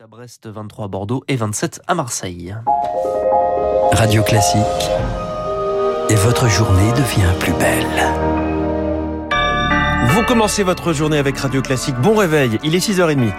à Brest, 23 à Bordeaux et 27 à Marseille. Radio Classique. Et votre journée devient plus belle. Vous commencez votre journée avec Radio Classique. Bon réveil, il est 6h30.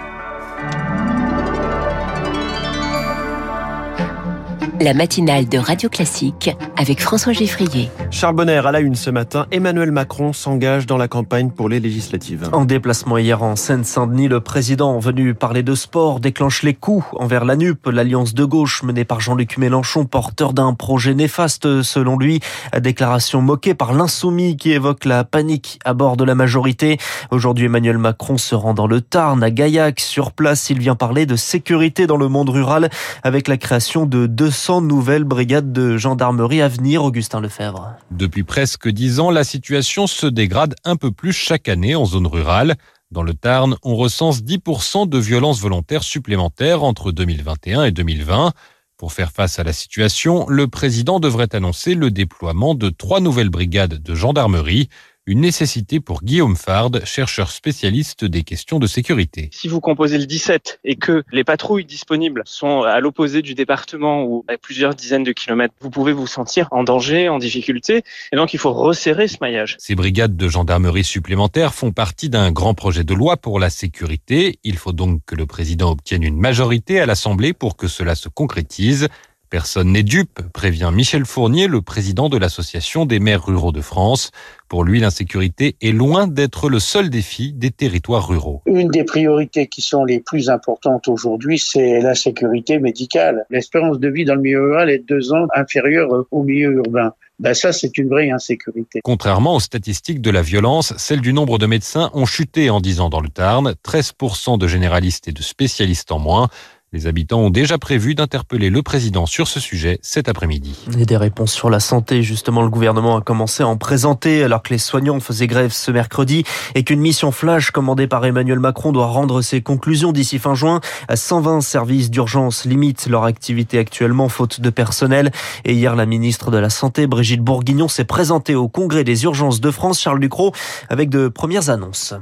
La matinale de Radio Classique avec François Geffrier. Charles Bonner à la une ce matin, Emmanuel Macron s'engage dans la campagne pour les législatives. En déplacement hier en Seine-Saint-Denis, le président venu parler de sport déclenche les coups envers la NUP, l'alliance de gauche menée par Jean-Luc Mélenchon, porteur d'un projet néfaste selon lui. Déclaration moquée par l'insoumis qui évoque la panique à bord de la majorité. Aujourd'hui, Emmanuel Macron se rend dans le Tarn, à Gaillac. Sur place, il vient parler de sécurité dans le monde rural avec la création de 200 nouvelles brigades de gendarmerie à venir, Augustin Lefebvre. Depuis presque dix ans, la situation se dégrade un peu plus chaque année en zone rurale. Dans le Tarn, on recense 10% de violences volontaires supplémentaires entre 2021 et 2020. Pour faire face à la situation, le président devrait annoncer le déploiement de trois nouvelles brigades de gendarmerie une nécessité pour Guillaume Fard, chercheur spécialiste des questions de sécurité. Si vous composez le 17 et que les patrouilles disponibles sont à l'opposé du département ou à plusieurs dizaines de kilomètres, vous pouvez vous sentir en danger, en difficulté, et donc il faut resserrer ce maillage. Ces brigades de gendarmerie supplémentaires font partie d'un grand projet de loi pour la sécurité. Il faut donc que le président obtienne une majorité à l'Assemblée pour que cela se concrétise. Personne n'est dupe, prévient Michel Fournier, le président de l'Association des maires ruraux de France. Pour lui, l'insécurité est loin d'être le seul défi des territoires ruraux. Une des priorités qui sont les plus importantes aujourd'hui, c'est la sécurité médicale. L'espérance de vie dans le milieu rural est deux ans inférieure au milieu urbain. Ben ça, c'est une vraie insécurité. Contrairement aux statistiques de la violence, celles du nombre de médecins ont chuté en 10 ans dans le Tarn, 13% de généralistes et de spécialistes en moins. Les habitants ont déjà prévu d'interpeller le président sur ce sujet cet après-midi. Et des réponses sur la santé, justement, le gouvernement a commencé à en présenter alors que les soignants faisaient grève ce mercredi et qu'une mission flash commandée par Emmanuel Macron doit rendre ses conclusions d'ici fin juin. 120 services d'urgence limitent leur activité actuellement faute de personnel. Et hier, la ministre de la Santé, Brigitte Bourguignon, s'est présentée au Congrès des urgences de France, Charles Ducrot, avec de premières annonces.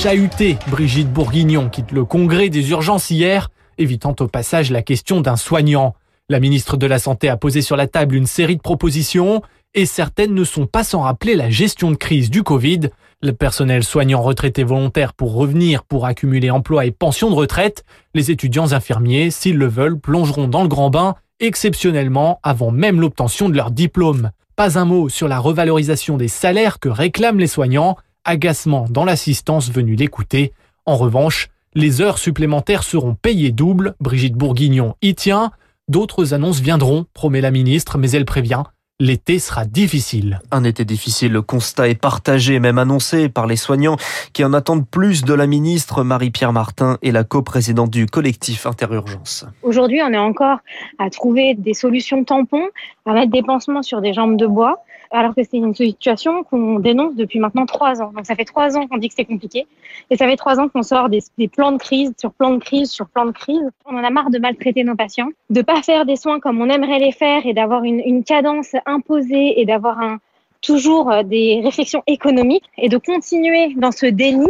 Chahuté, Brigitte Bourguignon quitte le congrès des urgences hier, évitant au passage la question d'un soignant. La ministre de la Santé a posé sur la table une série de propositions et certaines ne sont pas sans rappeler la gestion de crise du Covid. Le personnel soignant retraité volontaire pour revenir pour accumuler emploi et pension de retraite. Les étudiants infirmiers, s'ils le veulent, plongeront dans le grand bain exceptionnellement avant même l'obtention de leur diplôme. Pas un mot sur la revalorisation des salaires que réclament les soignants agacement dans l'assistance venue l'écouter. En revanche, les heures supplémentaires seront payées double. Brigitte Bourguignon y tient. D'autres annonces viendront, promet la ministre, mais elle prévient. L'été sera difficile. Un été difficile, le constat est partagé, même annoncé par les soignants qui en attendent plus de la ministre Marie-Pierre Martin et la coprésidente du collectif Interurgence. Aujourd'hui, on est encore à trouver des solutions tampons, à mettre des pansements sur des jambes de bois alors que c'est une situation qu'on dénonce depuis maintenant trois ans. Donc ça fait trois ans qu'on dit que c'est compliqué, et ça fait trois ans qu'on sort des, plans de crise sur plans de crise sur plans de crise. On en a marre de maltraiter nos patients, de pas faire des soins comme on aimerait les faire, et d'avoir une, une cadence imposée, et d'avoir un, toujours euh, des réflexions économiques, et de continuer dans ce déni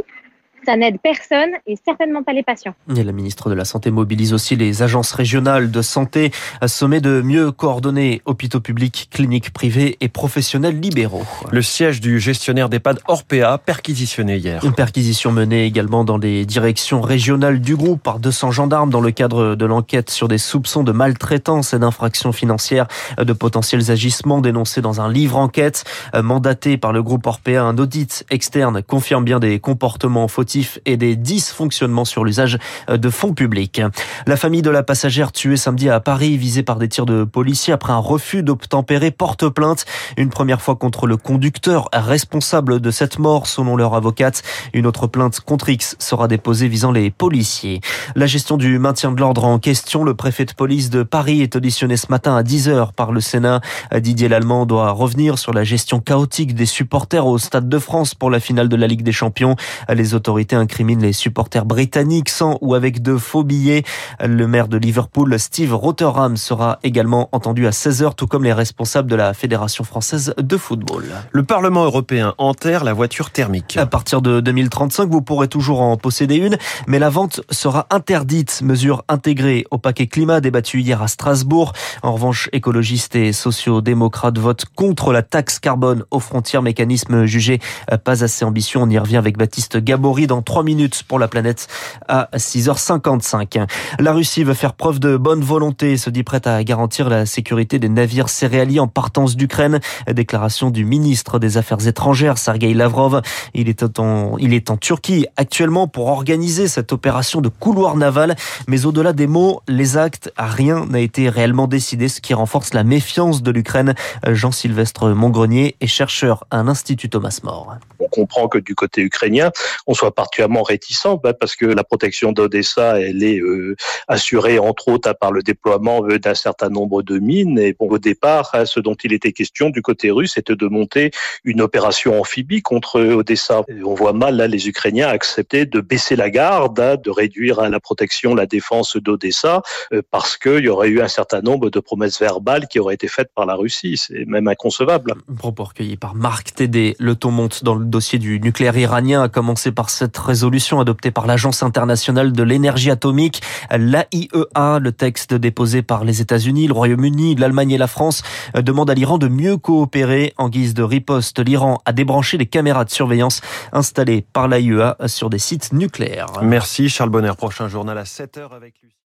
ça n'aide personne et certainement pas les patients. Et la ministre de la Santé mobilise aussi les agences régionales de santé à sommet de mieux coordonner hôpitaux publics, cliniques privées et professionnels libéraux. Le siège du gestionnaire d'EHPAD Orpea perquisitionné hier. Une perquisition menée également dans les directions régionales du groupe par 200 gendarmes dans le cadre de l'enquête sur des soupçons de maltraitance et d'infractions financières de potentiels agissements dénoncés dans un livre enquête mandaté par le groupe Orpea. Un audit externe confirme bien des comportements fautifs et des dysfonctionnements sur l'usage de fonds publics. La famille de la passagère tuée samedi à Paris, visée par des tirs de policiers après un refus d'obtempérer, porte plainte. Une première fois contre le conducteur responsable de cette mort, selon leur avocate. Une autre plainte contre X sera déposée visant les policiers. La gestion du maintien de l'ordre en question, le préfet de police de Paris est auditionné ce matin à 10h par le Sénat. Didier Lallemand doit revenir sur la gestion chaotique des supporters au Stade de France pour la finale de la Ligue des Champions. Les autorités autorités incriminent les supporters britanniques sans ou avec de faux billets. Le maire de Liverpool, Steve Rotherham, sera également entendu à 16h, tout comme les responsables de la Fédération française de football. Le Parlement européen enterre la voiture thermique. À partir de 2035, vous pourrez toujours en posséder une, mais la vente sera interdite. Mesure intégrée au paquet climat débattu hier à Strasbourg. En revanche, écologistes et sociaux-démocrates votent contre la taxe carbone aux frontières, mécanisme jugé pas assez ambitieux. On y revient avec Baptiste Gabory dans 3 minutes pour la planète à 6h55. La Russie veut faire preuve de bonne volonté et se dit prête à garantir la sécurité des navires céréaliers en partance d'Ukraine. Déclaration du ministre des Affaires étrangères, Sergei Lavrov. Il est en, Turquie actuellement pour organiser cette opération de couloir naval. Mais au-delà des mots, les actes, rien n'a été réellement décidé, ce qui renforce la méfiance de l'Ukraine. Jean-Sylvestre Montgrenier est chercheur à l'Institut Thomas More. On comprend que du côté ukrainien, on soit particulièrement réticent bah, parce que la protection d'Odessa, elle est euh, assurée entre autres par le déploiement euh, d'un certain nombre de mines. Et bon, au départ, hein, ce dont il était question du côté russe, c'était de monter une opération amphibie contre Odessa. Et on voit mal là les Ukrainiens accepter de baisser la garde, hein, de réduire hein, la protection, la défense d'Odessa, euh, parce qu'il y aurait eu un certain nombre de promesses verbales qui auraient été faites par la Russie. C'est même inconcevable. Propos recueilli par Marc Tédé. Le ton monte dans le dossier du nucléaire iranien, a commencé par cette résolution adoptée par l'Agence internationale de l'énergie atomique, l'AIEA. Le texte déposé par les États-Unis, le Royaume-Uni, l'Allemagne et la France demande à l'Iran de mieux coopérer. En guise de riposte, l'Iran a débranché les caméras de surveillance installées par l'AIEA sur des sites nucléaires. Merci Charles Bonner. Prochain journal à 7h avec lui.